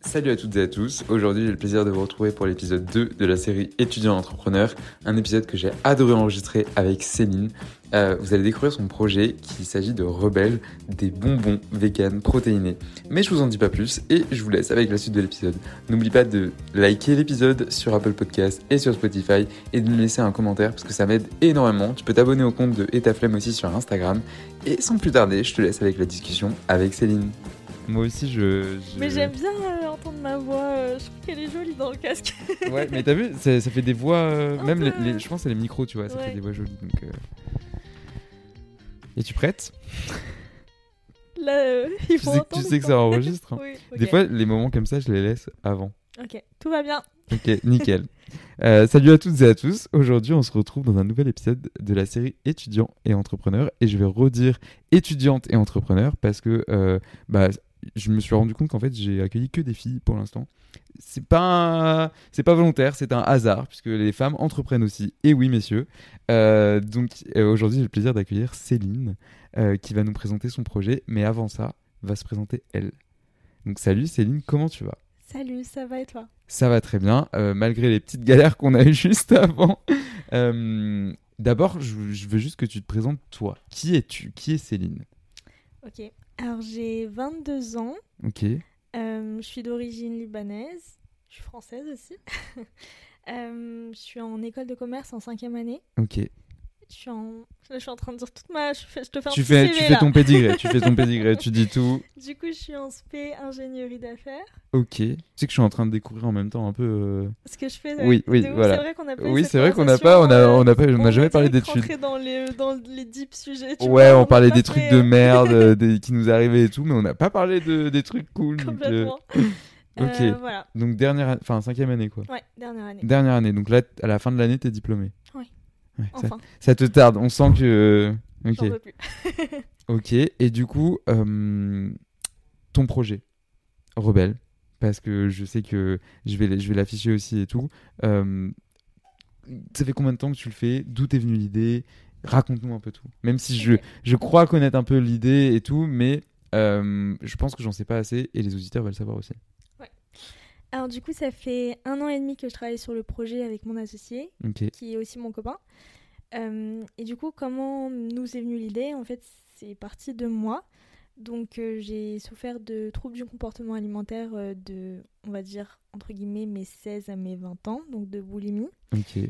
Salut à toutes et à tous, aujourd'hui j'ai le plaisir de vous retrouver pour l'épisode 2 de la série Étudiant entrepreneur, un épisode que j'ai adoré enregistrer avec Céline. Euh, vous allez découvrir son projet qui s'agit de Rebelle, des bonbons vegan protéinés. Mais je vous en dis pas plus et je vous laisse avec la suite de l'épisode. N'oublie pas de liker l'épisode sur Apple Podcast et sur Spotify et de me laisser un commentaire parce que ça m'aide énormément. Tu peux t'abonner au compte de Etaflemme aussi sur Instagram. Et sans plus tarder, je te laisse avec la discussion avec Céline. Moi aussi, je. je- Mais j'aime bien euh, entendre ma voix, euh, je trouve qu'elle est jolie dans le casque. Ouais, mais t'as vu, ça, ça fait des voix. euh, même les, peu. les- je pense c'est les micros, tu vois, ça fait des voix jolies. Donc, euh. Es-tu prête Là, il tu faut sais, que- entendre tu sais que ça enregistre. hein. Oui. Des fois, les moments comme ça, je les laisse avant. Ok, tout va bien. Ok, nickel. Euh, salut à toutes et à tous. Aujourd'hui, on se retrouve dans un nouvel épisode de la série Étudiants et entrepreneurs. Et je vais redire étudiante et entrepreneur parce que euh, bah, je me suis rendu compte qu'en fait, j'ai accueilli que des filles pour l'instant. C'est pas, c'est pas volontaire, c'est un hasard puisque les femmes entreprennent aussi. Et oui, messieurs. Euh, donc euh, aujourd'hui, j'ai le plaisir d'accueillir Céline euh, qui va nous présenter son projet. Mais avant ça, va se présenter elle. Donc salut Céline, comment tu vas? Salut, ça va et toi? Ça va très bien, malgré les petites galères qu'on a eues juste avant. D'abord, je, je veux juste que tu te présentes toi. Qui es-tu? Qui est Céline? Ok. Alors j'ai 22 ans, Ok. euh, je suis d'origine libanaise, je suis française aussi. Euh, je suis en école de commerce en cinquième année. Ok. Je suis en... Je suis en train de dire toute ma... Je, fais- je te fais un Tu petit fais, CV, tu fais ton pédigré. tu fais ton pédigré. Tu dis tout. Du coup, je suis en SP ingénierie d'affaires. Ok. Tu sais que je suis en train de découvrir en même temps un peu. euh, Ce que je fais. Oui, oui, ouf, voilà. C'est vrai qu'on a pas Oui, c'est vrai qu'on n'a pas, on a, euh, on a pas, on n'a va jamais parlé direct d'études. rentrer dans les, dans les deep sujets. tu Ouais, vois, on parlait des fait, trucs de euh, merde euh, des- qui nous arrivaient et tout, mais on n'a pas parlé de, des trucs cool. donc, euh, Complètement. ok. Euh, voilà. Donc dernière, enfin cinquième année quoi. Ouais, dernière année. Dernière année. Donc là, à la fin de l'année, t'es diplômé. Oui. Ouais, ça, Enfin, ça te tarde. On sent que. Ok. j'en peux plus. Ok. Et du coup, euh, ton projet, Rebelle, parce que je sais que je vais, je vais l'afficher aussi et tout. euh, ça fait combien de temps que tu le fais? D'où t'es venue l'idée? Raconte-nous un peu tout. Même si je, Ok. je crois connaître un peu l'idée et tout, mais euh, je pense que j'en sais pas assez et les auditeurs veulent savoir aussi. Alors, du coup, ça fait un an et demi que je travaille sur le projet avec mon associé, qui est aussi mon copain. Euh, et du coup, comment nous est venue l'idée? En fait, c'est parti de moi. Donc, euh, j'ai souffert de troubles du comportement alimentaire euh, de, on va dire, entre guillemets, mes 16 à mes 20 ans, donc de boulimie.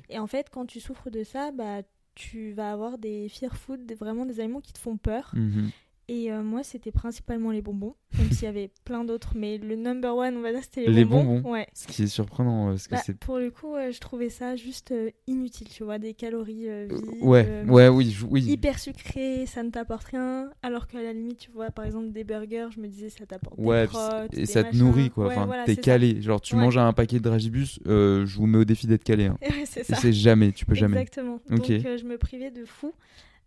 Et en fait, quand tu souffres de ça, bah, tu vas avoir des fear food, vraiment des aliments qui te font peur. Mhm. Et euh, moi, c'était principalement les bonbons, même s'il y avait plein d'autres, mais le number one, on va dire, c'était les, Les bonbons. bonbons. Ouais. Ce qui est surprenant, euh, parce que Bah, c'est. pour le coup, euh, je trouvais ça juste euh, inutile, tu vois, des calories vides, Ouais, ouais, oui, oui. hyper sucré, ça ne t'apporte rien. Alors qu'à la limite, tu vois, par exemple, des burgers, je me disais, ça t'apporte Ouais, des et des ça te nourrit quoi. Ouais, Enfin, voilà, t'es ça. calé. Genre, tu Ouais. manges un paquet de dragibus, je vous mets au défi d'être calé. Hein. C'est jamais, tu peux jamais. Exactement. Donc, je me privais de fou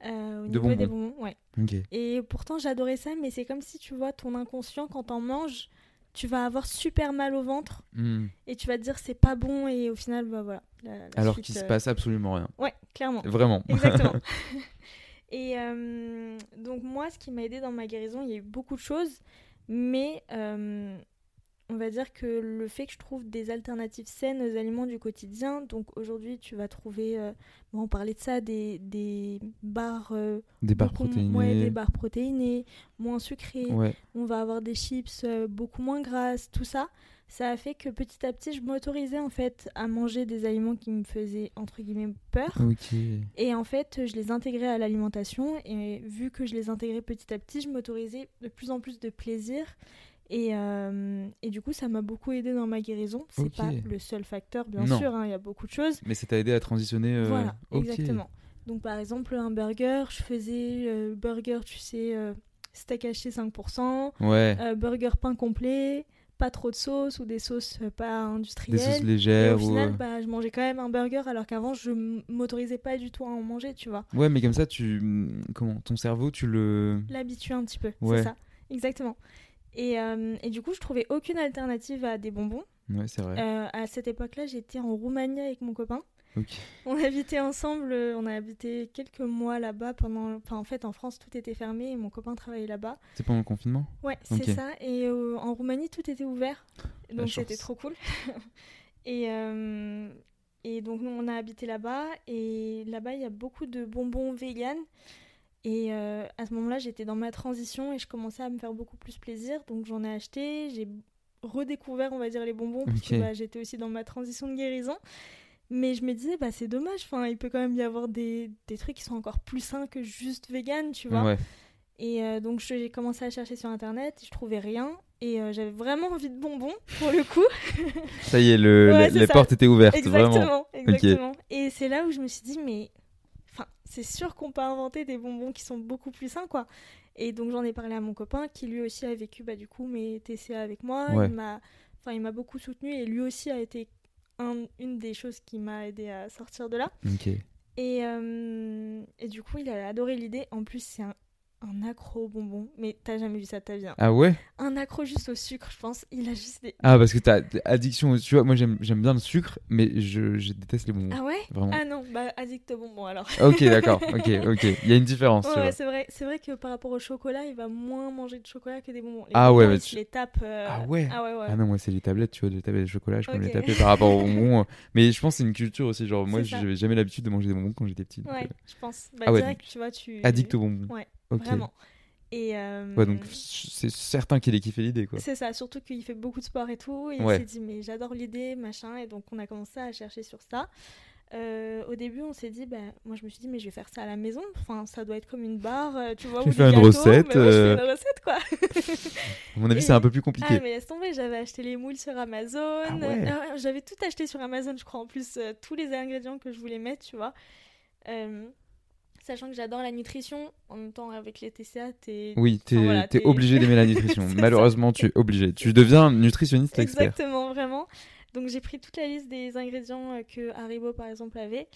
euh, au De niveau des bonbons. bonbons. Ouais. Et pourtant, j'adorais ça, mais c'est comme si tu vois ton inconscient, quand t'en manges, tu vas avoir super mal au ventre Hmm. et tu vas te dire c'est pas bon, et au final, bah voilà. la- la Alors qu'il se euh, passe absolument rien. Ouais, clairement. Vraiment. Exactement. et euh, donc, moi, ce qui m'a aidé dans ma guérison, il y a eu beaucoup de choses, mais on va dire que le fait que je trouve des alternatives saines aux aliments du quotidien, donc aujourd'hui, tu vas trouver, euh, bon, on parlait de ça, des, des barres. euh, Des barres protéinées. Ouais, des barres protéinées, moins sucrées. Ouais. On va avoir des chips euh, beaucoup moins grasses, tout ça. Ça a fait que petit à petit, je m'autorisais en fait à manger des aliments qui me faisaient entre guillemets peur. Et en fait, je les intégrais à l'alimentation. Et vu que je les intégrais petit à petit, je m'autorisais de plus en plus de plaisir. Et, euh, et du coup, ça m'a beaucoup aidé dans ma guérison. C'est Ok. pas le seul facteur, bien Non. sûr. hein, Il y a beaucoup de choses. Mais ça t'a aidé à transitionner. euh, Voilà, exactement. Donc par exemple, un burger, je faisais euh, burger, tu sais, euh, steak haché 5%, Ouais. burger pain complet, pas trop de sauce ou des sauces pas Des industrielles. sauces Et légères. au ou, final, euh, bah, je mangeais quand même un burger alors qu'avant, je m'autorisais pas du tout à en manger, tu vois. Ouais, mais comme ça, tu. Comment Ton cerveau, tu le. L'habituer un petit peu, Ouais. c'est ça. Exactement. Et, euh, et du coup, je trouvais aucune alternative à des bonbons. Ouais, c'est vrai. Euh, à cette époque-là, j'étais en Roumanie avec mon copain. Ok. On habitait ensemble, euh, on a habité quelques mois là-bas pendant. Enfin, en fait, en France, tout était fermé et mon copain travaillait là-bas. C'est pendant le confinement? Ouais, c'est ça. Et euh, en Roumanie, tout était ouvert. Donc c'était trop cool. et, et donc nous, on a habité là-bas. Et là-bas, il y a beaucoup de bonbons vegan. Et à ce moment-là, j'étais dans ma transition et je commençais à me faire beaucoup plus plaisir. Donc j'en ai acheté. J'ai redécouvert, on va dire, les bonbons. Parce que bah, j'étais aussi dans ma transition de guérison. Mais je me disais, bah, c'est dommage, enfin, il peut quand même y avoir des, des, trucs qui sont encore plus sains que juste vegan, tu vois. Et euh, donc j'ai commencé à chercher sur internet, je trouvais rien. Et euh, j'avais vraiment envie de bonbons, pour le coup. ça y est, le, les, portes étaient ouvertes, exactement, vraiment. Exactement. Et c'est là où je me suis dit, mais c'est sûr qu'on peut inventer des bonbons qui sont beaucoup plus sains, quoi. Et donc j'en ai parlé à mon copain, qui lui aussi a vécu, bah, du coup, mes TCA avec moi. Il m'a enfin, il m'a beaucoup soutenu et lui aussi a été une des choses qui m'a aidé à sortir de là. Et, euh, et, du coup, il a adoré l'idée. En plus, c'est un un accro bonbon. Mais t'as jamais vu ça de ta vie. Hein. Ah ouais? Un accro juste au sucre, je pense. Il a juste des. Ah, parce que t'as addiction. Tu vois, moi j'aime bien le sucre, mais je, je, déteste les bonbons. Ah ouais? Vraiment. Ah non, bah addict au bonbon alors. ok, d'accord. Ok, ok. Il y a une différence. Ouais, c'est vrai. C'est vrai que par rapport au chocolat, il va moins manger de chocolat que des bonbons. ah ouais, mais tu... les tapes. Euh, ah ouais Ah ouais, ouais. Ah non, moi c'est les tablettes, tu vois, les tablettes de chocolat, je peux les taper par rapport aux bonbons. Mais je pense que c'est une culture aussi. Genre, moi j'avais jamais l'habitude de manger des bonbons quand j'étais petit. Ouais, euh. je pense. Bah, ah direct, tu vois, tu. Addict aux bonbons. Ouais. Vraiment. Et euh, Ouais, donc c'est certain qu'il ait kiffé l'idée, quoi. C'est ça, surtout qu'il fait beaucoup de sport et tout. Et il s'est dit, mais j'adore l'idée, machin. Et donc, on a commencé à chercher sur ça. Euh, au début, on s'est dit, bah, moi je me suis dit, mais je vais faire ça à la maison. Enfin, ça doit être comme une barre, euh, tu vois. Faire une recette. je fais une recette, quoi. à mon avis, c'est un peu plus compliqué. Ah, mais laisse tomber, j'avais acheté les moules sur Amazon. Ah j'avais tout acheté sur Amazon, je crois, en plus, tous les ingrédients que je voulais mettre, tu vois sachant que j'adore la nutrition, en même temps avec les TCA, t'es... Oui, t'es obligé d'aimer la nutrition. Malheureusement, tu es obligé. Tu deviens nutritionniste expert. Exactement, vraiment. Donc j'ai pris toute la liste des ingrédients euh, que Haribo par exemple avait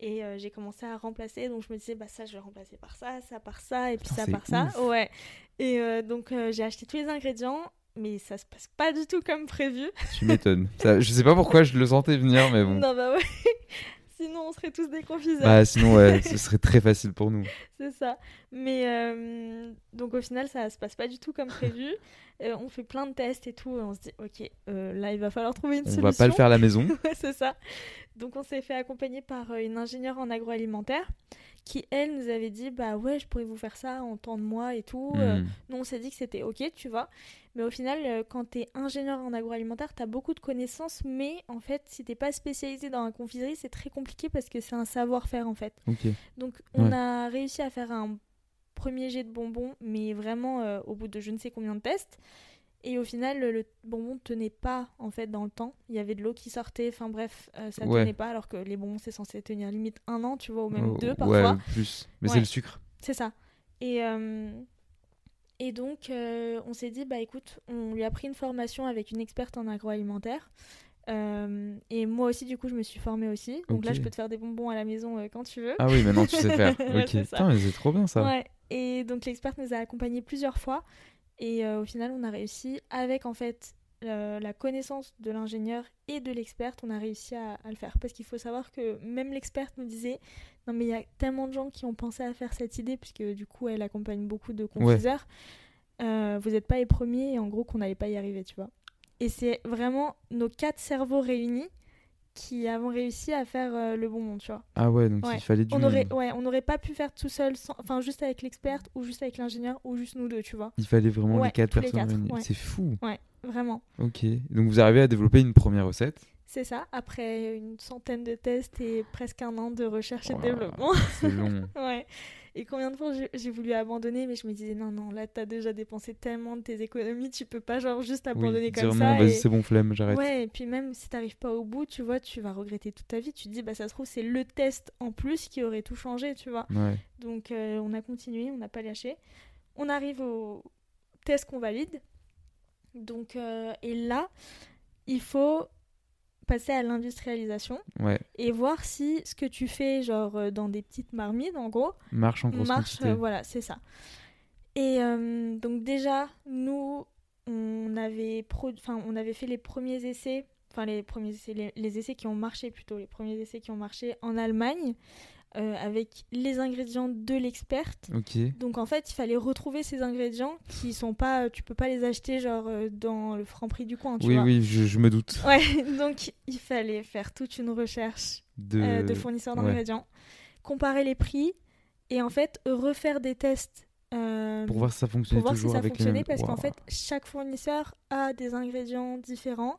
et euh, j'ai commencé à remplacer. Donc je me disais bah ça je vais remplacer par ça, ça par ça et puis ça par ça. Ouais. Et euh, donc j'ai acheté tous les ingrédients. Mais ça se passe pas du tout comme prévu. Tu m'étonnes. je sais pas pourquoi je le sentais venir, mais bon. Non, bah ouais. Sinon, on serait tous des confiseurs. Bah, sinon, ouais, ce serait très facile pour nous. C'est ça. Mais euh, donc, au final, ça se passe pas du tout comme prévu. Euh, on fait plein de tests et tout. On se dit, ok, euh, là, il va falloir trouver une solution. On va pas le faire à la maison. ouais, c'est ça. Donc, on s'est fait accompagner par une ingénieure en agroalimentaire qui, elle, nous avait dit, bah ouais, je pourrais vous faire ça en temps de mois et tout. Hmm. nous, on s'est dit que c'était ok, tu vois. Mais au final, euh, quand tu es ingénieur en agroalimentaire, tu as beaucoup de connaissances, mais en fait, si t'es pas spécialisé dans la confiserie, c'est très compliqué parce que c'est un savoir-faire en fait. Donc, on a réussi à faire un premier jet de bonbons, mais vraiment euh, au bout de je ne sais combien de tests. Et au final, le, bonbon tenait pas en fait dans le temps. Il y avait de l'eau qui sortait, enfin bref, euh, ça tenait pas. Alors que les bonbons, c'est censé tenir limite un an, tu vois, ou même oh, deux parfois. Ouais, plus. Mais c'est le sucre. C'est ça. Et, et donc, euh, on s'est dit, bah écoute, on lui a pris une formation avec une experte en agroalimentaire. Euh, et moi aussi, du coup, je me suis formée aussi. Donc là, je peux te faire des bonbons à la maison euh, quand tu veux. Ah oui, maintenant tu sais faire. ok. c'est trop bien ça. Ouais. Et donc, l'experte nous a accompagnés plusieurs fois. Et au final, on a réussi avec en fait la connaissance de l'ingénieur et de l'experte, on a réussi à, le faire. Parce qu'il faut savoir que même l'experte nous disait Non, mais il y a tellement de gens qui ont pensé à faire cette idée, puisque du coup, elle accompagne beaucoup de confiseurs. Euh, vous n'êtes pas les premiers et en gros qu'on n'allait pas y arriver, tu vois. Et c'est vraiment nos quatre cerveaux réunis qui avons réussi à faire euh, le bon monde, tu vois. Ah ouais, donc il fallait du... On aurait, ouais, on n'aurait pas pu faire tout seul, enfin juste avec l'experte ou juste avec l'ingénieur ou juste nous deux, tu vois. Il fallait vraiment les quatre personnes réunies. C'est fou. Ouais, vraiment. Ok, donc vous arrivez à développer une première recette c'est ça, après une centaine de tests et presque un an de recherche et de développement. C'est long. ouais. Et combien de fois j'ai voulu abandonner, mais je me disais non, non, là t'as déjà dépensé tellement de tes économies, tu peux pas genre juste abandonner comme ça. vas-y, c'est bon, flemme, j'arrête. Ouais, et puis même si t'arrives pas au bout, tu vois, tu vas regretter toute ta vie. Tu te dis, bah ça se trouve, c'est le test en plus qui aurait tout changé, tu vois. Ouais. Donc euh, on a continué, on n'a pas lâché. On arrive au test qu'on valide. Donc, euh, et là, il faut passer à l'industrialisation et voir si ce que tu fais genre euh, dans des petites marmites en gros marche en grosse marche euh, voilà c'est ça. Et euh, donc déjà nous on avait enfin on avait fait les premiers essais enfin les premiers essais les, essais qui ont marché plutôt les premiers essais qui ont marché en Allemagne euh, avec les ingrédients de l'experte. Donc en fait, il fallait retrouver ces ingrédients qui sont pas, tu peux pas les acheter genre euh, dans le franc prix du coin, tu Oui, vois. oui, je, je me doute. Ouais, donc il fallait faire toute une recherche De, euh, de fournisseurs ouais. d'ingrédients, comparer les prix et en fait refaire des tests euh, Pour voir si ça pour fonctionnait voir si ça avec fonctionnait parce qu'en fait chaque fournisseur a des ingrédients différents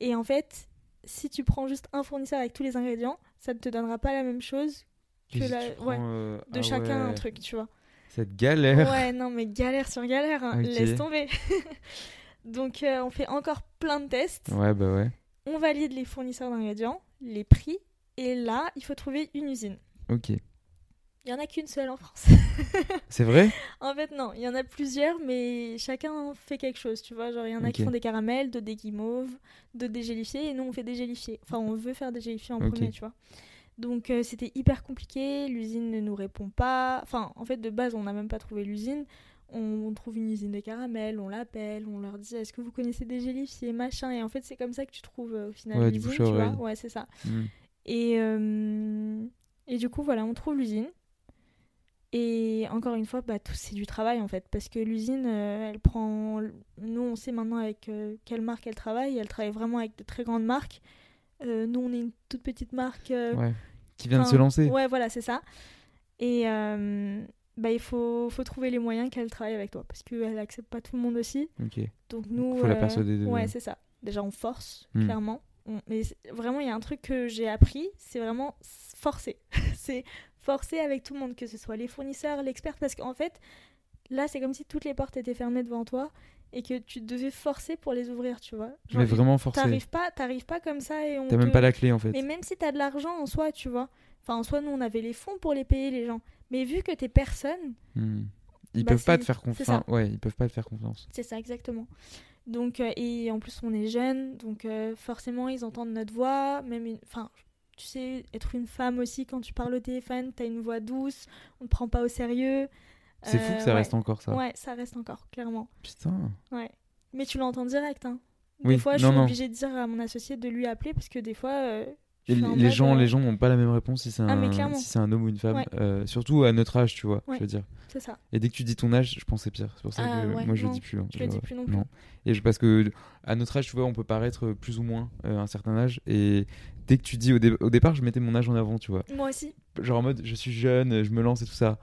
et en fait si tu prends juste un fournisseur avec tous les ingrédients ça ne te donnera pas la même chose que la- ouais, euh, de ah chacun un truc tu vois Cette galère. ouais non mais galère sur galère hein, laisse tomber donc euh, on fait encore plein de tests Ouais, bah ouais. on valide les fournisseurs d'ingrédients les prix et là il faut trouver une usine Ok. il y en a qu'une seule en France C'est vrai? En fait, non, il y en a plusieurs, mais chacun fait quelque chose, tu vois. Genre, il y en a qui font des caramels, d'autres des guimauves, d'autres des gélifiés, et nous, on fait des gélifiés. Enfin, on veut faire des gélifiés en premier, tu vois. Donc, euh, c'était hyper compliqué, l'usine ne nous répond pas. Enfin, en fait, de base, on n'a même pas trouvé l'usine. On, on trouve une usine de caramel, on l'appelle, on leur dit est-ce que vous connaissez des gélifiés, machin. Et en fait, c'est comme ça que tu trouves euh, au final Ouais, l'usine, tu vois. Ouais, c'est ça. Hmm. Et, euh, et du coup, voilà, on trouve l'usine. Et encore une fois, bah, tout c'est du travail en fait. Parce que l'usine, euh, elle prend. Nous, on sait maintenant avec euh, quelle marque elle travaille. Elle travaille vraiment avec de très grandes marques. Euh, nous, on est une toute petite marque. euh, Ouais. Qui vient de se lancer. Ouais, voilà, c'est ça. Et euh, bah, il faut, faut trouver les moyens qu'elle travaille avec toi. Parce qu'elle accepte pas tout le monde aussi. Ok. Donc nous. Faut la euh, persuader de- Ouais, c'est ça. Déjà, on force, Hmm. clairement. On- Mais vraiment, il y a un truc que j'ai appris, c'est vraiment forcer. c'est forcer avec tout le monde, que ce soit les fournisseurs, l'expert, parce qu'en fait, là, c'est comme si toutes les portes étaient fermées devant toi et que tu devais forcer pour les ouvrir, tu vois. Genre, Mais vraiment forcé. T'arrives pas, t'arrives pas comme ça et on T'as même pas la clé en fait. Mais même si t'as de l'argent en soi, tu vois. Enfin, en soi, nous, on avait les fonds pour les payer, les gens. Mais vu que t'es personne, Hmm. Ils Bah, peuvent pas te faire confiance. Ouais, ils peuvent pas te faire confiance. C'est ça, exactement. Donc, euh, et en plus, on est jeunes, donc euh, forcément, ils entendent notre voix, même une... Enfin, tu sais, être une femme aussi, quand tu parles au téléphone, t'as une voix douce, on te prend pas au sérieux. C'est fou Euh, que ça ouais. reste encore ça. Ouais, ça reste encore, clairement. Putain. Ouais. Mais tu l'entends direct, hein. Des Oui, fois, je non, suis non. obligée de dire à mon associé de lui appeler, parce que des fois... euh, Et les gens, euh, les gens n'ont pas la même réponse si c'est Ah, un, si un homme ou une femme. Ouais. Euh, surtout à notre âge, tu vois. Ouais. Je veux dire. C'est ça. Et dès que tu dis ton âge, je pense que c'est pire. C'est pour ça Ah, que ouais, moi je le non, dis plus. hein. je le dis plus non plus. Et je, parce que à notre âge, tu vois, on peut paraître plus ou moins euh, un certain âge. Et dès que tu dis au, dé- au départ, je mettais mon âge en avant, tu vois. Moi aussi. Genre en mode, je suis jeune, je me lance et tout ça.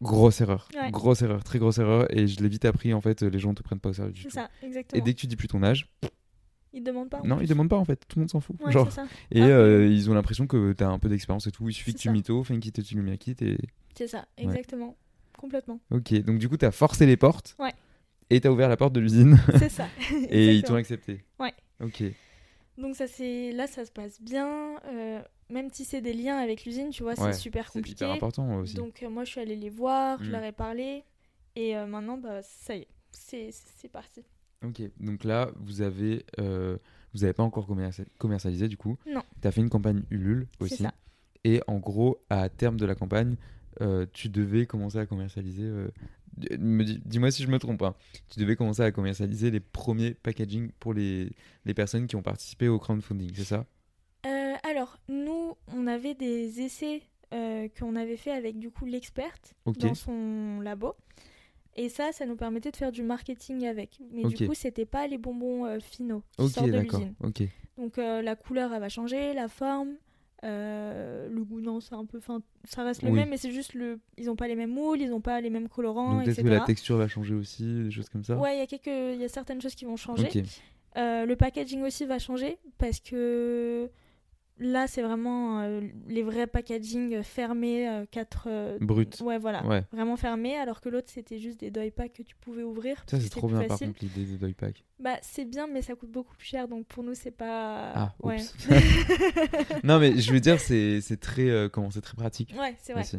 Grosse erreur. Ouais. Grosse erreur, très grosse erreur. Et je l'ai vite appris, en fait, les gens te prennent pas au sérieux du C'est ça, Et exactement. dès que tu dis plus ton âge, Ils te demandent pas. non, ils demandent pas en fait. Tout le monde s'en fout. Ouais, Genre, ça. et Ah, euh, ils ont l'impression que t'as un peu d'expérience et tout. Il suffit que tu mytho, fais une kit, tu le kit et. C'est ça, exactement. Complètement. Ok, donc du coup, t'as forcé les portes. Ouais. Et t'as ouvert la porte de l'usine. C'est ça. et ils t'ont accepté. Ouais. Ok. Donc ça c'est là ça se passe bien. euh, même si c'est des liens avec l'usine, tu vois, Ouais, c'est super C'est compliqué. hyper important aussi. Donc euh, moi je suis allée les voir, je Mm. leur ai parlé et euh, maintenant bah ça y est, c'est c'est parti. Ok, donc là, vous avez, euh, vous avez pas encore commerci- commercialisé du coup. Non. Tu as fait une campagne Ulule C'est aussi. ça. Et en gros, à terme de la campagne, tu devais commencer à commercialiser. dis- Dis-moi si je me trompe. hein. Tu devais commencer à commercialiser les premiers packaging pour les, les personnes qui ont participé au crowdfunding, c'est ça? Alors on avait des essais euh, qu'on avait fait avec du coup l'experte dans son labo. Et ça, ça nous permettait de faire du marketing avec. Mais du coup, c'était pas les bonbons euh, finaux qui sortent de l'usine. Donc euh, la couleur elle va changer, la forme, euh, le goût non c'est un peu, enfin ça reste le Oui. même mais c'est juste le, ils ont pas les mêmes moules, ils ont pas les mêmes colorants, Donc etc. que la texture va changer aussi, des choses comme ça. Ouais il y a quelques, il y a certaines choses qui vont changer. Euh, le packaging aussi va changer parce que là c'est vraiment euh, les vrais packaging fermés, 4 Brut. Ouais voilà, Ouais. vraiment fermés alors que l'autre c'était juste des doy packs que tu pouvais ouvrir. Ça, c'est trop bien par contre, l'idée des doy pack. Bah c'est bien mais ça coûte beaucoup plus cher donc pour nous c'est pas. Ah, ouais. oups. non, mais je veux dire, c'est très, euh, comment, très pratique. ouais c'est vrai. aussi.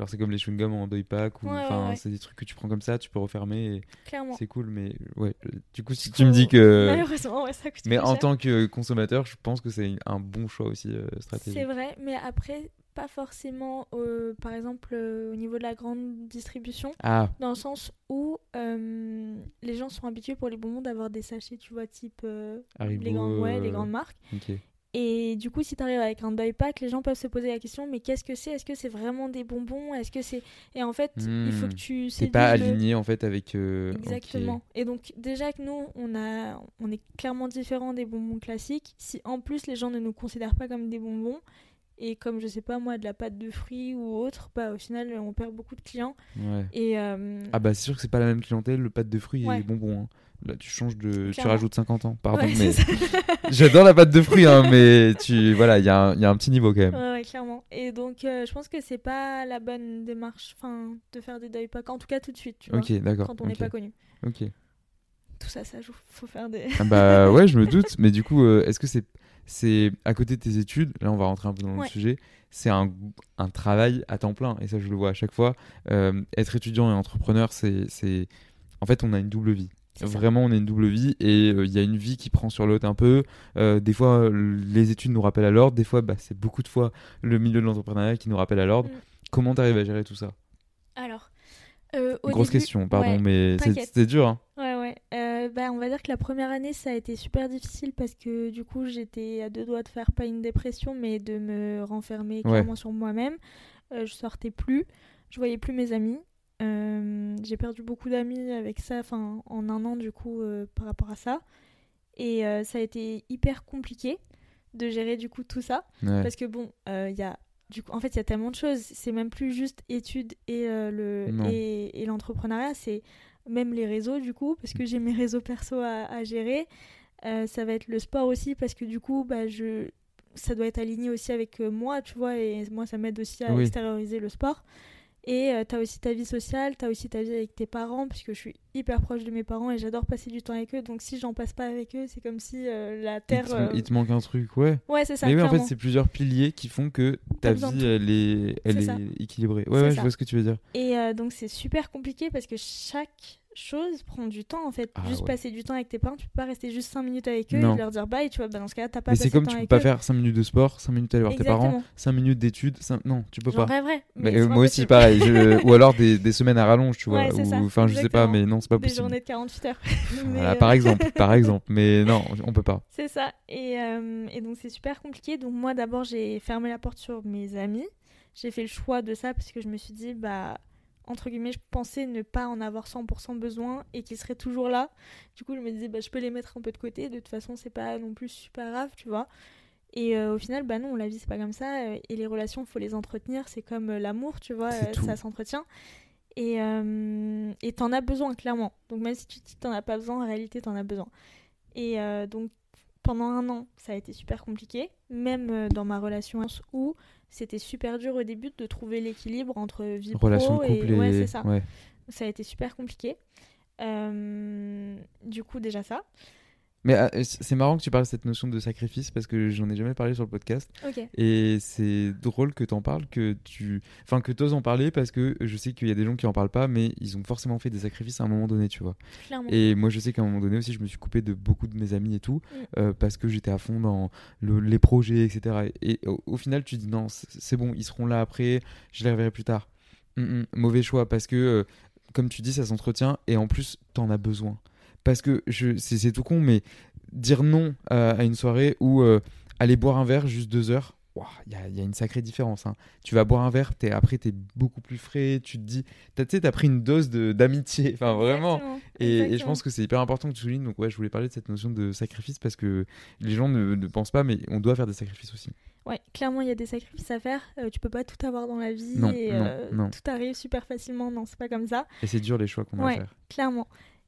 Genre, c'est comme les chewing-gums en doy pack, ou Ouais, ouais, enfin, ouais. c'est des trucs que tu prends comme ça, tu peux refermer, et Clairement. c'est cool, mais ouais. Du coup, si tu me dis que. Malheureusement, ouais, ça coûte Mais plus en cher. tant que consommateur, je pense que c'est un bon choix aussi euh, stratégique. C'est vrai, mais après, pas forcément, euh, par exemple, euh, au niveau de la grande distribution, Ah, dans le sens où euh, les gens sont habitués pour les bonbons d'avoir des sachets, tu vois, type euh, Haribo, les, grandes, ouais, les grandes marques. ok. Et du coup, si tu arrives avec un deuil pack, les gens peuvent se poser la question mais qu'est-ce que c'est? Est-ce que c'est vraiment des bonbons? Est-ce que c'est et en fait, il faut que Hmm. tu C'est pas le- aligné en fait avec. euh. Exactement. Et donc déjà que nous, on a, on est clairement différent des bonbons classiques. Si en plus les gens ne nous considèrent pas comme des bonbons et comme je sais pas moi de la pâte de fruits ou autre, bah au final on perd beaucoup de clients. Ouais. Et euh, Ah bah c'est sûr que c'est pas la même clientèle, le pâte de fruits et les bonbons. hein. Là tu changes de, tu rajoutes 50 ans. Pardon, ouais, mais j'adore la pâte de fruits, hein, mais tu voilà, il y, a un- il y a un petit niveau quand même. Ouais, ouais, clairement. Et donc euh, je pense que c'est pas la bonne démarche, enfin de faire des deuil packs, en tout cas tout de suite, tu vois, Ok, d'accord. quand on n'est pas connu. ok. Tout ça, ça joue. Faut faire des. Ah bah ouais, je me doute. Mais du coup, euh, est-ce que c'est c'est à côté de tes études Là, on va rentrer un peu dans le sujet. C'est un, un travail à temps plein, et ça, je le vois à chaque fois. Euh, être étudiant et entrepreneur, c'est en fait, on a une double vie. Vraiment, on a une double vie et euh, il y a une vie qui prend sur l'autre un peu. Euh, des fois, euh, les études nous rappellent à l'ordre. Des fois, bah, c'est beaucoup de fois le milieu de l'entrepreneuriat qui nous rappelle à l'ordre. Mm. Comment tu arrives à gérer tout ça? Alors. euh, au Grosse début- question, pardon, ouais, mais c'est dur. Hein. Ouais, ouais. Bah, on va dire que la première année, ça a été super difficile parce que du coup, j'étais à deux doigts de faire pas une dépression, mais de me renfermer Ouais. clairement sur moi-même. Je sortais plus, je voyais plus mes amis. Euh, j'ai perdu beaucoup d'amis avec ça, enfin, en un an du coup, euh, par rapport à ça. Et euh, ça a été hyper compliqué de gérer du coup tout ça. Ouais. Parce que bon, il y a du coup, en fait, il y a tellement de choses. C'est même plus juste études et le et, et l'entrepreneuriat, c'est même les réseaux du coup, parce que j'ai mes réseaux perso à, à gérer. Ça va être le sport aussi, parce que du coup, bah, je ça doit être aligné aussi avec moi, tu vois, et moi, ça m'aide aussi à Oui. extérioriser le sport. Et tu t'as aussi ta vie sociale, t'as aussi ta vie avec tes parents, puisque je suis hyper proche de mes parents et j'adore passer du temps avec eux. Donc si j'en passe pas avec eux, c'est comme si euh, la Il terre. te, euh, il te manque un truc, ouais. Ouais, c'est ça. Mais oui, en fait, c'est plusieurs piliers qui font que ta vie, elle est, elle est équilibrée. Ouais, ouais, je vois ce que tu veux dire. Et euh, donc c'est super compliqué parce que chaque chose prend du temps en fait. Ah juste ouais. passer du temps avec tes parents, tu peux pas rester juste 5 minutes avec eux Non. et leur dire bye, tu vois. Bah, dans ce cas-là, t'as pas Mais c'est comme tu peux pas eux. faire 5 minutes de sport, 5 minutes aller voir tes parents, Exactement. 5 minutes d'études, non, tu peux pas. rêverais. Mais, Mais euh, moi aussi, pareil. je- Ou alors des, des semaines à rallonge, tu vois. Ouais, ou- Enfin, je sais pas, mais non, c'est pas Des possible. journées de 48 heures. Voilà, euh, par exemple, par exemple. Mais non, on peut pas. C'est ça. Et, euh, et donc c'est super compliqué. Donc moi d'abord j'ai fermé la porte sur mes amis. J'ai fait le choix de ça parce que je me suis dit bah entre guillemets je pensais ne pas en avoir 100% besoin et qu'ils seraient toujours là. Du coup je me disais bah je peux les mettre un peu de côté. De toute façon c'est pas non plus super grave tu vois. Et euh, au final bah non la vie c'est pas comme ça euh, et les relations faut les entretenir. C'est comme euh, l'amour tu vois ça s'entretient. Et euh, et t'en as besoin clairement. Donc même si tu te dis t'en as pas besoin en réalité t'en as besoin. Et euh, donc pendant un an, ça a été super compliqué, même dans ma relation où c'était super dur au début de trouver l'équilibre entre vie Relation pro de couple et et. ouais, c'est ça. ouais. Ça a été super compliqué. Euh, du coup, déjà ça. Mais euh, c'est marrant que tu parles de cette notion de sacrifice parce que j'en ai jamais parlé sur le podcast. Et c'est drôle que t'en parles, que tu. Enfin, que t'oses en parler parce que je sais qu'il y a des gens qui en parlent pas, mais ils ont forcément fait des sacrifices à un moment donné, tu vois. Clairement. Et moi, je sais qu'à un moment donné aussi, je me suis coupé de beaucoup de mes amis et tout, Mm. euh, parce que j'étais à fond dans le- les projets, etc. Et, au, au final, tu dis non, c'est c'est bon, ils seront là après, je les reverrai plus tard. Mm, mm, mauvais choix, parce que, euh, comme tu dis, ça s'entretient, et en plus, t'en as besoin. Parce que je- c'est tout con, mais dire non à, à une soirée ou euh, aller boire un verre juste deux heures, il y, a, il y a une sacrée différence. hein. Tu vas boire un verre, es, après, t'es beaucoup plus frais, tu te dis, tu sais, t'as pris une dose de- d'amitié, enfin vraiment. Exactement. Et, et je pense que c'est hyper important que tu soulignes. Donc, ouais, je voulais parler de cette notion de sacrifice parce que les gens ne, ne pensent pas, mais on doit faire des sacrifices aussi. Ouais, clairement, il y a des sacrifices à faire. Euh, tu peux pas tout avoir dans la vie Non, et non, euh, non. tout arrive super facilement. Non, c'est pas comme ça. Et c'est dur les choix qu'on a à Ouais. faire. Clairement.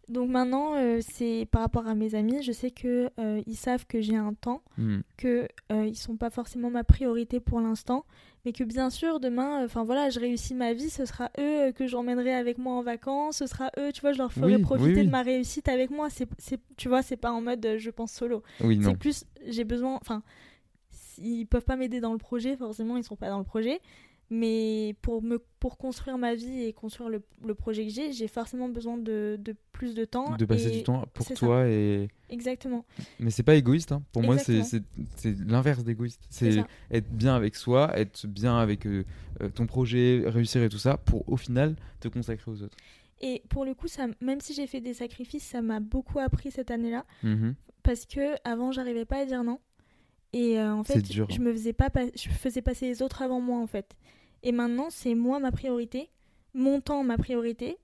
Donc maintenant, euh, c'est par rapport à mes amis, je sais que euh, ils savent que j'ai un temps, Hmm. que euh, ils sont pas forcément ma priorité pour l'instant, mais que bien sûr demain, enfin voilà, je réussis ma vie, ce sera eux que j'emmènerai avec moi en vacances, ce sera eux, tu vois, je leur ferai Oui, profiter oui. de ma réussite avec moi. C'est, tu vois, c'est pas en mode je pense solo. Oui, C'est plus j'ai besoin, enfin, ils peuvent pas m'aider dans le projet, forcément ils sont pas dans le projet. Mais pour, me, pour construire ma vie et construire le, le projet que j'ai, j'ai forcément besoin de, de plus de temps. De passer du temps pour ça. toi et. Exactement. Mais c'est pas égoïste. hein. Pour moi, c'est Exactement. c'est- c'est l'inverse d'égoïste. C'est être bien avec soi, être bien avec euh, euh, ton projet, réussir et tout ça, pour au final te consacrer aux autres. Et pour le coup, ça, même si j'ai fait des sacrifices, ça m'a beaucoup appris cette année-là. Mhm. Parce que avant, j'arrivais pas à dire non. Et euh, en fait, dur, je hein. me faisais pas, pas- je faisais passer les autres avant moi en fait. Et maintenant, c'est moi ma priorité, mon temps ma priorité,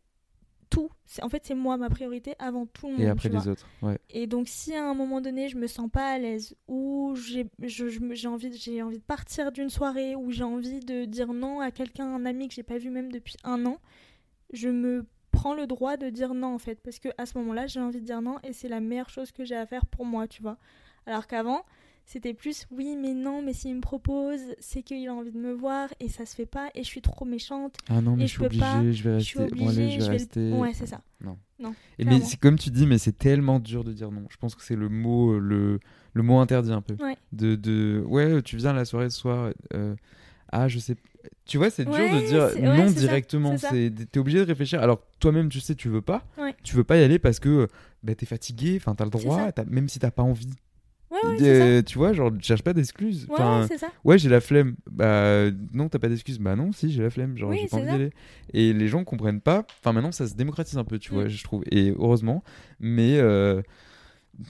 tout. C'est- En fait, c'est moi ma priorité avant tout le monde. Et après vois. les autres. Ouais. Et donc, si à un moment donné, je me sens pas à l'aise, ou j'ai envie, de- j'ai envie de partir d'une soirée, ou j'ai envie de dire non à quelqu'un, un ami que j'ai pas vu même depuis un an, je me prends le droit de dire non en fait. Parce que à ce moment-là, j'ai envie de dire non, et c'est la meilleure chose que j'ai à faire pour moi, tu vois. Alors qu'avant, c'était plus oui, mais non, mais s'il me propose, c'est qu'il a envie de me voir, et ça se fait pas, et je suis trop méchante, Ah non, mais Et je suis obligée, pas, je vais je suis rester. Bon, allez, obligée, je vais je vais rester. le... Ouais, c'est ça. Non. Non, Et mais c'est comme tu dis, mais c'est tellement dur de dire non. Je pense que c'est le mot, euh, le, le mot interdit un peu. Ouais. De, de, ouais, tu viens à la soirée ce soir. euh, ah, je sais. Tu vois, c'est dur de dire non ouais, directement. t'es obligé de réfléchir. Alors toi-même, tu sais, tu veux pas. Tu veux pas y aller parce que bah, t'es fatigué. Enfin, t'as le droit, même si t'as pas envie. Ouais, ouais. Euh, tu vois, genre, cherche pas d'excuses. Ouais, Enfin, c'est ça. Ouais, j'ai la flemme. Bah non, t'as pas d'excuses. Bah non, si, j'ai la flemme. Genre, Oui, j'ai pas envie d'y aller. Et les gens comprennent pas. Enfin, maintenant, ça se démocratise un peu, tu Mm. vois, je trouve. Et heureusement. Mais euh,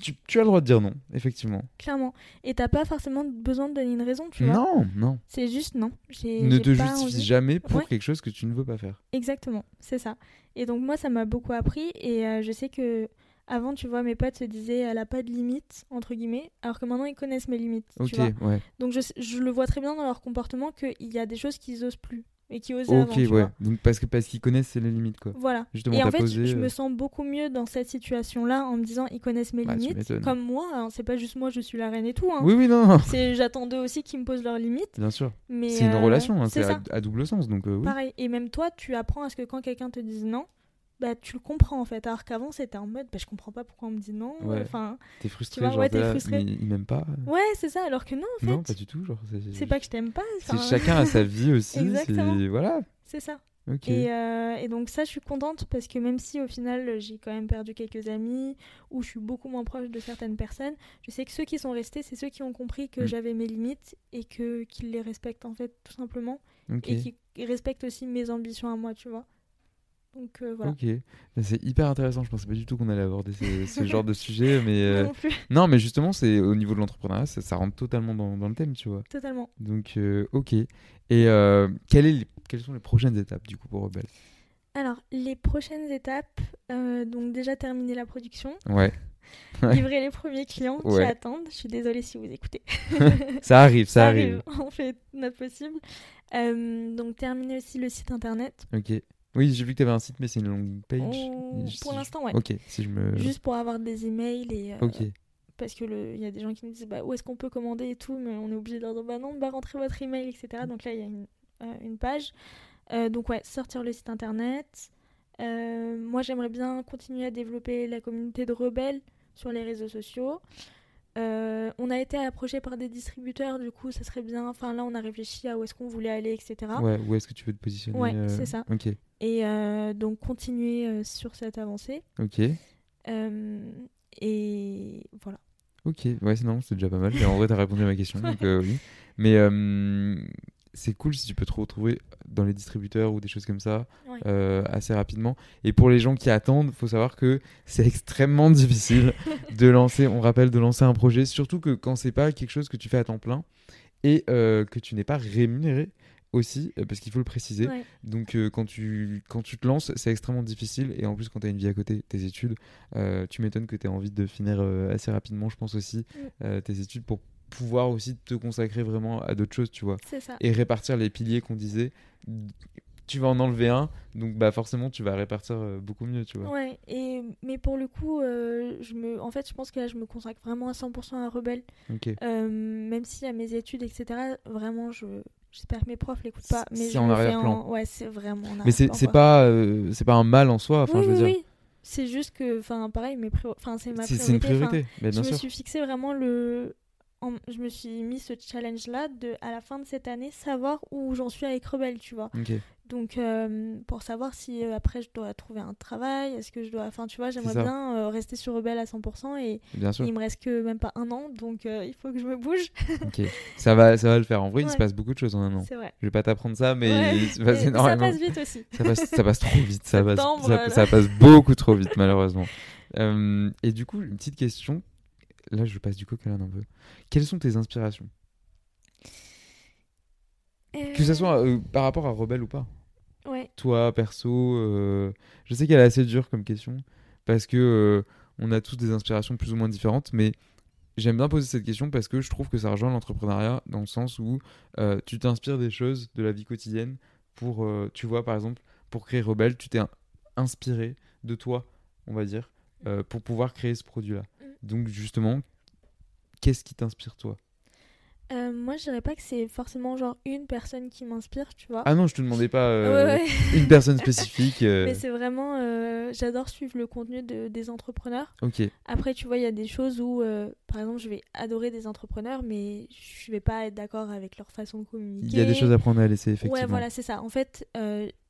tu, tu as le droit de dire non, effectivement. Clairement. Et t'as pas forcément besoin de donner une raison, tu vois. Non, non. C'est juste non. Ne te justifie envie. jamais pour Ouais. quelque chose que tu ne veux pas faire. Exactement, c'est ça. Et donc moi, ça m'a beaucoup appris. Et euh, je sais que avant, tu vois, mes potes se disaient, elle a pas de limite entre guillemets, alors que maintenant ils connaissent mes limites. Ok, Tu vois. ouais. Donc je, je le vois très bien dans leur comportement qu'il y a des choses qu'ils osent plus et qui osaient avant. Ok, tu ouais. vois. Donc parce que parce qu'ils connaissent c'est les limites, quoi. Voilà. Justement, Et en fait, posé. je me euh, sens beaucoup mieux dans cette situation-là en me disant ils connaissent mes Bah, limites, comme moi. hein. C'est pas juste moi, je suis la reine et tout. hein. Oui, oui, non. C'est j'attends d'eux aussi qu'ils me posent leurs limites. Bien sûr. Mais C'est une euh, relation, hein, c'est à, à double sens. Donc euh, oui. Pareil. Et même toi, tu apprends à ce que quand quelqu'un te dise non, bah tu le comprends en fait. Alors qu'avant, c'était en mode bah je comprends pas pourquoi on me dit non. Ouais. Enfin, T'es frustré, Tu vois, genre ouais, là, frustré. mais ils m'aiment pas. ouais, c'est ça. Alors que non, en fait, Non, pas du tout. Genre, c'est, pas que je t'aime pas. c'est enfin, chacun a sa vie aussi. Exactement. c'est- Voilà. c'est ça. Ok. Et, euh, et donc ça, je suis contente parce que même si au final j'ai quand même perdu quelques amis ou je suis beaucoup moins proche de certaines personnes, je sais que ceux qui sont restés, c'est ceux qui ont compris que Mm. j'avais mes limites et que qu'ils les respectent en fait tout simplement et qui respectent aussi mes ambitions à moi, tu vois. Donc euh, voilà. Ok, c'est hyper intéressant. Je pensais pas du tout qu'on allait aborder ce, ce genre de sujet, mais euh, non mais justement, c'est au niveau de l'entrepreneuriat, ça, ça rentre totalement dans, dans le thème, tu vois. totalement. Donc, euh, ok. Et quelle est les- quelles sont les prochaines étapes du coup pour Rebelle? Alors les prochaines étapes, donc déjà terminer la production, Ouais, Ouais. livrer les premiers clients qui attendent. Je suis désolée si vous écoutez. ça arrive, ça, arrive. on fait notre possible. Donc terminer aussi le site internet. Ok. Oui, j'ai vu que tu avais un site, mais c'est une longue page. On- Si Pour je- l'instant, ouais. Ok, si je me. Juste pour avoir des emails et. euh, Ok. Parce que il y a des gens qui nous disent bah, où est-ce qu'on peut commander et tout, mais on est obligé de leur dire bah non, bah rentrez votre email, etc. Donc là, il y a une, euh, une page. Euh, donc ouais, sortir le site internet. Euh, moi, j'aimerais bien continuer à développer la communauté de rebelles sur les réseaux sociaux. Euh, on a été approché par des distributeurs, du coup, ça serait bien. Enfin, là, on a réfléchi à où est-ce qu'on voulait aller, etc. Ouais, où est-ce que tu veux te positionner Ouais, euh, c'est ça. Ok, Et euh, donc, continuer sur cette avancée. ok. Et voilà. Ok, ouais, sinon c'est déjà pas mal. Et en vrai, t'as répondu à ma question, donc oui. Mais c'est cool si tu peux te retrouver dans les distributeurs ou des choses comme ça Ouais. euh, assez rapidement. Et pour les gens qui attendent, faut savoir que c'est extrêmement difficile de lancer, on rappelle, de lancer un projet, surtout que quand c'est pas quelque chose que tu fais à temps plein et euh, que tu n'es pas rémunéré aussi, euh, parce qu'il faut le préciser. Ouais. Donc quand, tu, quand tu te lances, c'est extrêmement difficile. Et en plus, quand tu as une vie à côté, tes études, tu m'étonnes que tu aies envie de finir assez rapidement, je pense aussi, euh, tes études pour pouvoir aussi te consacrer vraiment à d'autres choses, tu vois. C'est ça. Et répartir les piliers qu'on disait. Tu vas en enlever un, donc bah forcément tu vas répartir euh, beaucoup mieux, tu vois. Ouais, et, mais pour le coup, euh, je me, en fait, je pense que là, je me consacre vraiment à 100% à Rebelle. Ok. Euh, même si à mes études, etc., vraiment, je, j'espère que mes profs l'écoutent pas. Mais C'est en arrière-plan. en- Ouais, c'est vraiment en Mais c'est pas, euh, c'est pas un mal en soi, enfin oui, je veux oui, dire. oui. C'est juste que, enfin, pareil, mes enfin, c'est ma priorité. c'est une enfin, priorité, mais bien je sûr. me suis fixé vraiment le. En- Je me suis mis ce challenge-là de, à la fin de cette année, savoir où j'en suis avec Rebelle, tu vois. Donc, euh, pour savoir si euh, après je dois trouver un travail, est-ce que je dois. Enfin, tu vois, j'aimerais bien euh, rester sur Rebelle à 100% et Bien sûr. il me reste que même pas un an, donc il faut que je me bouge. Ça va, ça va le faire. En vrai, il se Ouais. passe beaucoup de choses en un an. C'est vrai. Je vais pas t'apprendre ça, mais Ouais. il se passe Et ça passe vite aussi. Ça passe, ça passe trop vite, ça passe, ça, là. ça passe beaucoup trop vite malheureusement. Et du coup, une petite question. Là, je passe du coq à l'âne un peu. Quelles sont tes inspirations? Que ce soit euh, par rapport à Rebelle ou pas. Ouais. Toi, perso, euh, je sais qu'elle est assez dure comme question parce que euh, on a tous des inspirations plus ou moins différentes, mais j'aime bien poser cette question parce que je trouve que ça rejoint l'entrepreneuriat dans le sens où euh, tu t'inspires des choses de la vie quotidienne pour, euh, tu vois, par exemple, pour créer Rebelle, tu t'es in- inspiré de toi, on va dire, euh, pour pouvoir créer ce produit-là. Donc justement, qu'est-ce qui t'inspire toi? Euh, moi, je dirais pas que c'est forcément genre une personne qui m'inspire, tu vois. Ah non, je te demandais pas euh, ouais, ouais. une personne spécifique. euh, Mais c'est vraiment. J'adore suivre le contenu de, des entrepreneurs. Ok, Après, tu vois, il y a des choses où, par exemple, je vais adorer des entrepreneurs, mais je vais pas être d'accord avec leur façon de communiquer. il y a des choses à prendre à laisser effectivement. Ouais, voilà, c'est ça. En fait,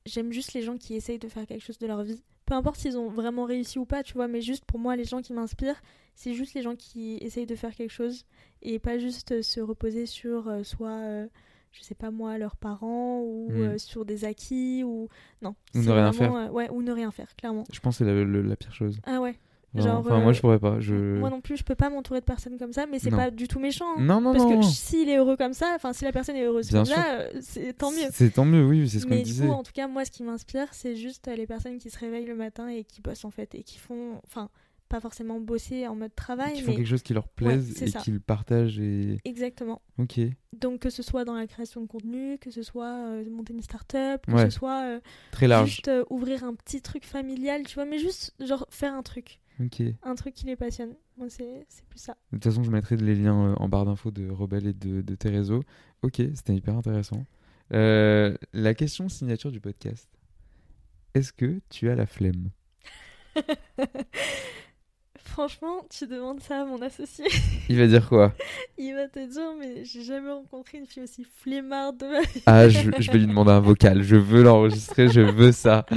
j'aime juste les gens qui essayent de faire quelque chose de leur vie. Peu importe s'ils ont vraiment réussi ou pas, tu vois, mais juste pour moi, les gens qui m'inspirent, c'est juste les gens qui essayent de faire quelque chose et pas juste euh, se reposer sur euh, soit, euh, je sais pas moi, leurs parents ou Mm. euh, sur des acquis ou. Non. Ou ne rien vraiment, euh, ouais, ou ne rien faire, clairement. Je pense que c'est la pire chose. Ah ouais. Genre, enfin, moi euh, je pourrais pas. Je... Moi non plus, je peux pas m'entourer de personnes comme ça, mais c'est pas du tout méchant. hein. Non, non, Parce non. que non. s'il est heureux comme ça, enfin si la personne est heureuse Bien comme sûr. ça, euh, c'est tant mieux. C'est tant mieux, oui, c'est ce qu'on Mais du disait. coup, en tout cas, moi, ce qui m'inspire, c'est juste euh, les personnes qui se réveillent le matin et qui bossent en fait, et qui font, enfin, pas forcément bosser en mode travail, Qui font mais quelque chose qui leur plaise c'est et qu'ils partagent et. exactement. Ok. Donc que ce soit dans la création de contenu, que ce soit euh, monter une start-up, que Ouais. ce soit euh, Très large. juste euh, ouvrir un petit truc familial, tu vois, mais juste genre faire un truc, De un truc qui les passionne. Moi, c'est plus ça. toute façon, je mettrai les liens euh, en barre d'infos de Rebelle et de, de tes réseaux. Ok, c'était hyper intéressant. Euh, la question signature du podcast. Est-ce que tu as la flemme? Franchement, tu demandes ça à mon associé, Il va dire quoi? Il va te dire, mais j'ai jamais rencontré une fille aussi flemmarde de. Ah, je, je vais lui demander un vocal. Je veux l'enregistrer, je veux ça.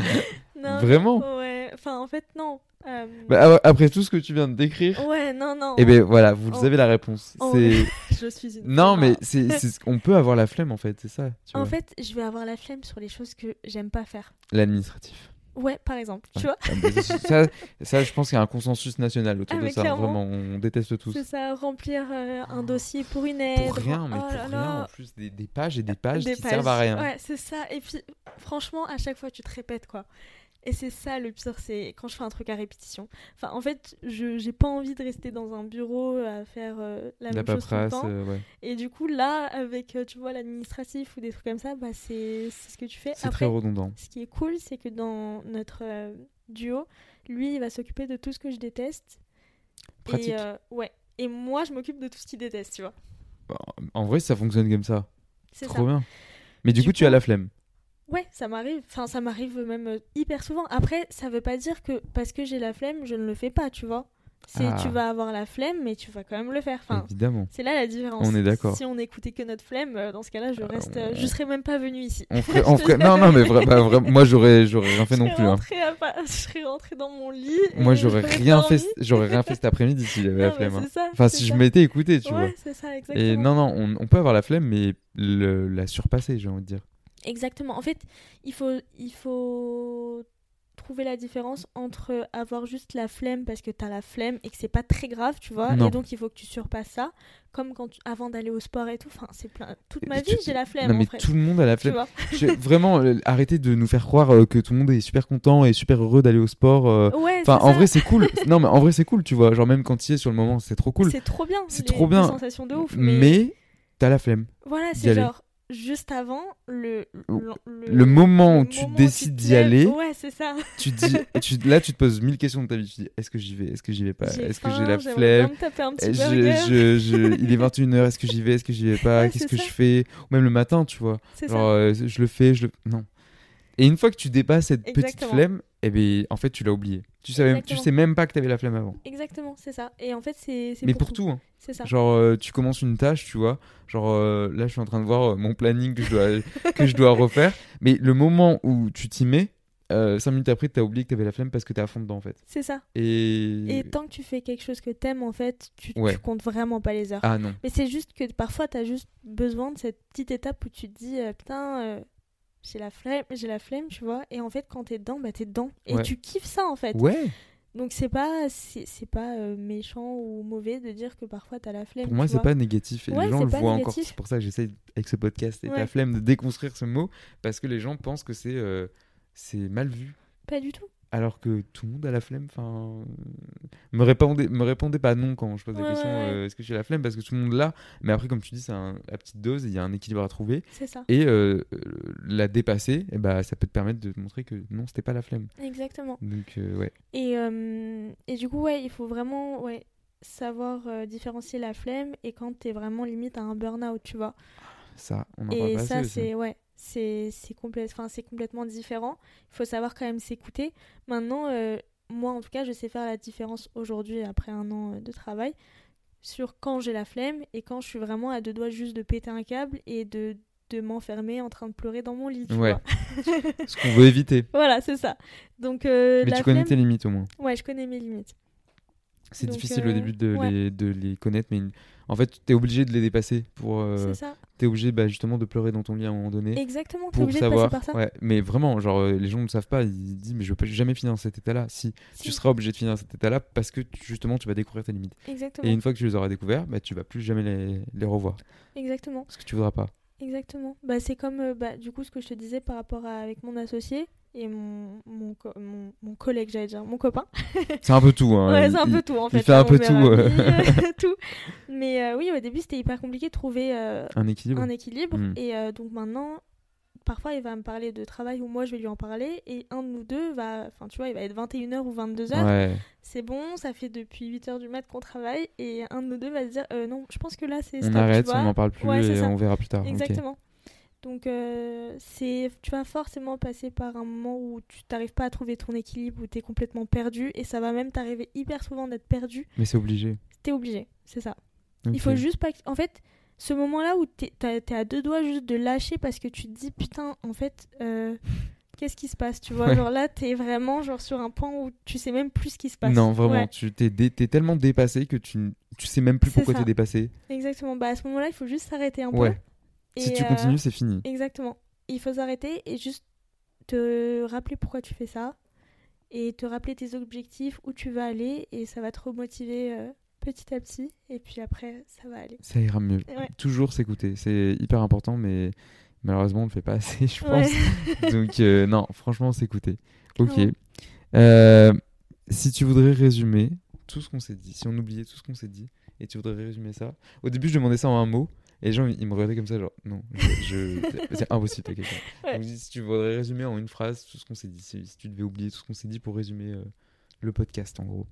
Non, Vraiment? Ouais, enfin, en fait, non. Euh, Bah, après tout ce que tu viens de décrire, Ouais, non, non. eh ben voilà, vous Oh. avez la réponse. Oh, C'est Je suis une non, mais c'est on peut avoir la flemme en fait, c'est ça. Tu En vois. fait, je vais avoir la flemme sur les choses que j'aime pas faire. L'administratif. Ouais, par exemple, tu vois. Ah, ça, ça, je pense qu'il y a un consensus national autour Ah, de ça. clairement. Vraiment, on déteste tous. C'est ça, remplir euh, un dossier pour une aide. Pour rien, mais oh pour là rien. là. En plus, des, des pages et des pages Des qui servent à pages. rien. Ouais, c'est ça. Et puis, franchement, à chaque fois, tu te répètes, quoi. Et c'est ça le pire, c'est quand je fais un truc à répétition. Enfin, en fait, je j'ai pas envie de rester dans un bureau à faire euh, la, La même chose tout le paperasse, temps. euh, ouais. Et du coup, là, avec, euh, tu vois, l'administratif ou des trucs comme ça, bah, c'est c'est ce que tu fais. c'est très redondant. ce qui est cool, c'est que dans notre euh, duo, lui, il va s'occuper de tout ce que je déteste. Pratique. Et, euh, ouais. Et moi, je m'occupe de tout ce qu'il déteste, tu vois. Bah, En vrai, ça fonctionne comme ça. C'est Trop ça. bien. Mais du, Du coup, tu as coup- la flemme. Ouais, ça m'arrive. Enfin, ça m'arrive même euh, hyper souvent. Après, ça veut pas dire que parce que j'ai la flemme, je ne le fais pas, tu vois. C'est Ah. tu vas avoir la flemme, mais tu vas quand même le faire. Enfin, Évidemment. c'est là la différence. On est d'accord. Si on écoutait que notre flemme, euh, dans ce cas-là, je Ah, reste, on- euh, je serais même pas venue ici. On ferait, on ferait... Non, non, mais vra- bah, vra- moi, j'aurais, j'aurais rien fait je non plus. hein. à Je serais rentrée dans mon lit. Moi, j'aurais rien fait, j'aurais rien fait cet après-midi si j'avais la flemme. hein. c'est ça, Enfin, si je m'étais écouté, tu vois. Ouais, c'est ça, exactement. Et non, non, on, on peut avoir la flemme, mais le- la surpasser, j'ai envie de dire. Exactement. En fait, il faut, il faut trouver la différence entre avoir juste la flemme parce que t'as la flemme et que c'est pas très grave, tu vois. Non. Et donc, il faut que tu surpasses ça. Comme quand tu- avant d'aller au sport et tout. Enfin, c'est plein. Toute ma vie, tu- j'ai la flemme. non, en mais fait, tout le monde a la tu flemme. vois. Je- Vraiment, euh, arrêtez de nous faire croire euh, que tout le monde est super content et super heureux d'aller au sport. euh. Ouais, Enfin, en ça. vrai, c'est cool. non, mais en vrai, c'est cool, tu vois. Genre, même quand il est sur le moment, c'est trop cool. C'est trop bien. C'est trop bien. les sensations de ouf. Mais, Mais t'as la flemme. voilà, c'est genre juste avant le. Le, Le moment où le tu moment décides d'y aller, Ouais, c'est ça. tu dis, tu, là, tu te poses mille questions de ta vie. Tu dis, est-ce que j'y vais? Est-ce que j'y vais pas? Est-ce que j'ai la flemme? Eh, je, burger. je- je- il est 21h, est-ce que j'y vais? Est-ce que j'y vais pas? Ouais, Qu'est-ce que ça. je fais? Ou même le matin, tu vois. Genre, ça. euh, je le fais, je le. Non. Et une fois que tu dépasses cette petite flemme, eh ben, en fait, tu l'as oublié. Tu, savais, tu sais même pas que t'avais la flemme avant. Exactement, c'est ça. Et en fait, c'est. Mais pour tout, hein. C'est ça. Genre, euh, tu commences une tâche, tu vois. Genre, euh, là, je suis en train de voir euh, mon planning que je dois, que je dois refaire. Mais le moment où tu t'y mets, euh, cinq minutes après, t'as oublié que t'avais la flemme parce que t'es à fond dedans, en fait. C'est ça. Et. Et tant que tu fais quelque chose que t'aimes, en fait, tu, Ouais. tu comptes vraiment pas les heures. Ah non. Mais c'est juste que parfois, t'as juste besoin de cette petite étape où tu te dis, euh, putain, euh, j'ai la flemme, j'ai la flemme, tu vois. Et en fait, quand t'es dedans, bah t'es dedans. Et Ouais. tu kiffes ça, en fait. Ouais. Donc c'est pas c'est c'est pas euh, méchant ou mauvais de dire que parfois t'as la flemme. Pour moi, c'est pas négatif. Et Ouais, les gens le voient encore. C'est pour ça que j'essaye, avec ce podcast et Ouais. flemme, de déconstruire ce mot. Parce que les gens pensent que c'est euh, c'est mal vu. Pas du tout. Alors que tout le monde a la flemme. Enfin, me répondez, me répondez pas non quand je pose la Ouais, question. ouais, euh, Est-ce que j'ai la flemme? Parce que tout le monde l'a. Mais après, comme tu dis, c'est un- à petite dose. et Il y a un équilibre à trouver. C'est ça. Et euh, euh, la dépasser, eh ben, ça peut te permettre de te montrer que non, c'était pas la flemme. Exactement. Donc euh, ouais. Et, euh, et du coup, ouais, il faut vraiment ouais, savoir euh, différencier la flemme et quand t'es vraiment limite à un burn-out, tu vois. Ça, on en parle Et pas ça, aussi. c'est ouais, c'est complè- complètement différent. Il faut savoir quand même s'écouter. Maintenant, euh, moi, en tout cas, je sais faire la différence aujourd'hui, après un an euh, de travail, sur quand j'ai la flemme et quand je suis vraiment à deux doigts juste de péter un câble et de, de m'enfermer en train de pleurer dans mon lit. tu Ouais. vois. Ce qu'on veut éviter. voilà, c'est ça. Donc, euh, Mais la tu connais flemme- tes limites au moins. Ouais, je connais mes limites. C'est difficile au début de, ouais. les, de les connaître, mais en fait, t'es obligé de les dépasser. pour. euh, C'est ça. t'es obligé bah, justement de pleurer dans ton lit à un moment donné. Exactement, Pour obligé savoir, de passer par ça. ouais, mais vraiment, genre euh, les gens ne le savent pas, ils disent mais je peux jamais finir dans cet état-là. Si, Si, tu seras obligé de finir dans cet état-là parce que tu- justement tu vas découvrir tes limites. Exactement. Et une fois que tu les auras découvertes, bah, tu vas plus jamais les, les revoir Exactement. parce que tu voudras pas. Exactement. Bah, c'est comme euh, bah, du coup ce que je te disais par rapport à avec mon associé et mon, mon, co- mon, mon collègue, j'allais dire, mon copain. C'est un peu tout. Hein. ouais, c'est un Il- peu tout en il fait. fait un hein, peu tout, euh. tout. Mais euh, oui, au début c'était hyper compliqué de trouver euh, Un équilibre. un équilibre. Mm. Et donc maintenant, parfois il va me parler de travail ou moi je vais lui en parler et un de nous deux va, enfin tu vois, il va être 21h ou 22h. Ouais. C'est bon, ça fait depuis 8h du mat qu'on travaille et un de nous deux va se dire euh, non, je pense que là c'est On arrête, tu on n'en parle plus Ouais, et on verra plus tard. Exactement. Donc, euh, c'est, tu vas forcément passer par un moment où tu t'arrives pas à trouver ton équilibre, où tu es complètement perdu, et ça va même t'arriver hyper souvent d'être perdu. Mais c'est obligé. T'es obligé, c'est ça. Ok. Il faut juste pas. En fait, ce moment-là où t'es, t'as- t'es à deux doigts juste de lâcher parce que tu te dis putain, en fait, euh, qu'est-ce qui se passe Tu vois, Ouais. genre là, t'es vraiment genre sur un point où tu sais même plus ce qui se passe. Non, vraiment, Ouais, tu t'es, dé- tellement dépassé que tu, tu sais même plus pourquoi t'es dépassé. exactement. Bah, à ce moment-là, il faut juste s'arrêter un peu. Ouais. si Et, tu euh, continues, c'est fini. Exactement. Il faut s'arrêter et juste te rappeler pourquoi tu fais ça et te rappeler tes objectifs, où tu vas aller et ça va te remotiver euh, petit à petit et puis après ça va aller. Ça ira mieux. Ouais. Toujours s'écouter, c'est hyper important, mais malheureusement on le fait pas assez, je Ouais. pense. Donc euh, non, franchement, s'écouter. Ok. Euh, si tu voudrais résumer tout ce qu'on s'est dit, si on oubliait tout ce qu'on s'est dit, et tu voudrais résumer ça. Au début, je demandais ça en un mot, et les gens ils me regardaient comme ça, genre non, je, je- c'est impossible, t'as quelqu'un. Ouais. Donc, si tu voudrais résumer en une phrase tout ce qu'on s'est dit, si, si tu devais oublier tout ce qu'on s'est dit pour résumer euh, le podcast en gros.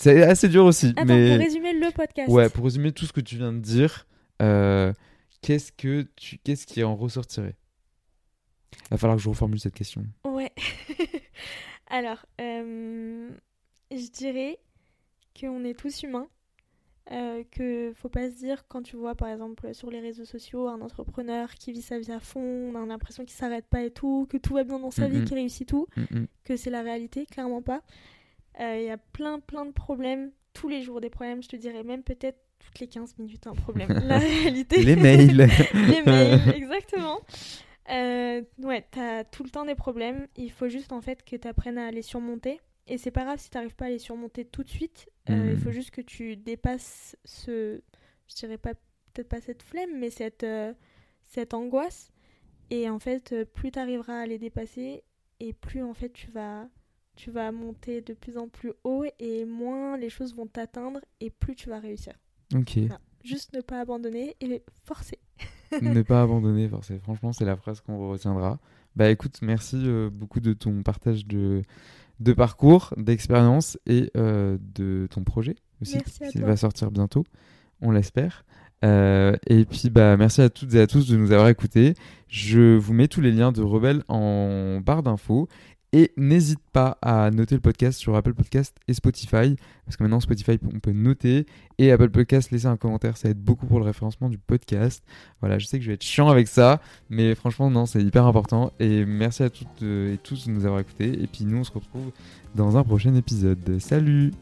C'est assez dur aussi, Attends, mais pour résumer le podcast. ouais, pour résumer tout ce que tu viens de dire, euh, qu'est-ce que tu, qu'est-ce qui en ressortirait? Va falloir que je reformule cette question. Ouais. Alors, euh, je dirais qu'on est tous humains. Euh, que faut pas se dire quand tu vois par exemple sur les réseaux sociaux un entrepreneur qui vit sa vie à fond, on a l'impression qu'il s'arrête pas et tout, que tout va bien dans sa vie, qu'il réussit tout, que c'est la réalité, clairement pas. Euh, Il y a plein plein de problèmes, tous les jours des problèmes, je te dirais même peut-être toutes les 15 minutes un problème. la réalité. Les mails. les mails, exactement. Euh, ouais, t'as tout le temps des problèmes. Il faut juste en fait que tu apprennes à les surmonter. Et c'est pas grave si t'arrives pas à les surmonter tout de suite. Euh. Il faut juste que tu dépasses ce, je dirais pas peut-être pas cette flemme, mais cette euh, cette angoisse. Et en fait, plus t'arriveras à les dépasser, et plus en fait tu vas tu vas monter de plus en plus haut, et moins les choses vont t'atteindre, et plus tu vas réussir. ok. Juste ne pas abandonner et forcer. ne pas abandonner, forcément. franchement, c'est la phrase qu'on retiendra. Bah écoute, merci euh, beaucoup de ton partage de, de parcours, d'expérience et euh, de ton projet aussi, Merci à qui toi. va sortir bientôt, on l'espère. Euh, et puis bah merci à toutes et à tous de nous avoir écoutés. Je vous mets tous les liens de Rebelle en barre d'infos. Et n'hésite pas à noter le podcast sur Apple Podcast et Spotify, parce que maintenant Spotify on peut noter, et Apple Podcast laisser un commentaire, ça aide beaucoup pour le référencement du podcast. Voilà, je sais que je vais être chiant avec ça, mais franchement non, c'est hyper important. Et merci à toutes euh, et tous de nous avoir écoutés. Et puis nous on se retrouve dans un prochain épisode. Salut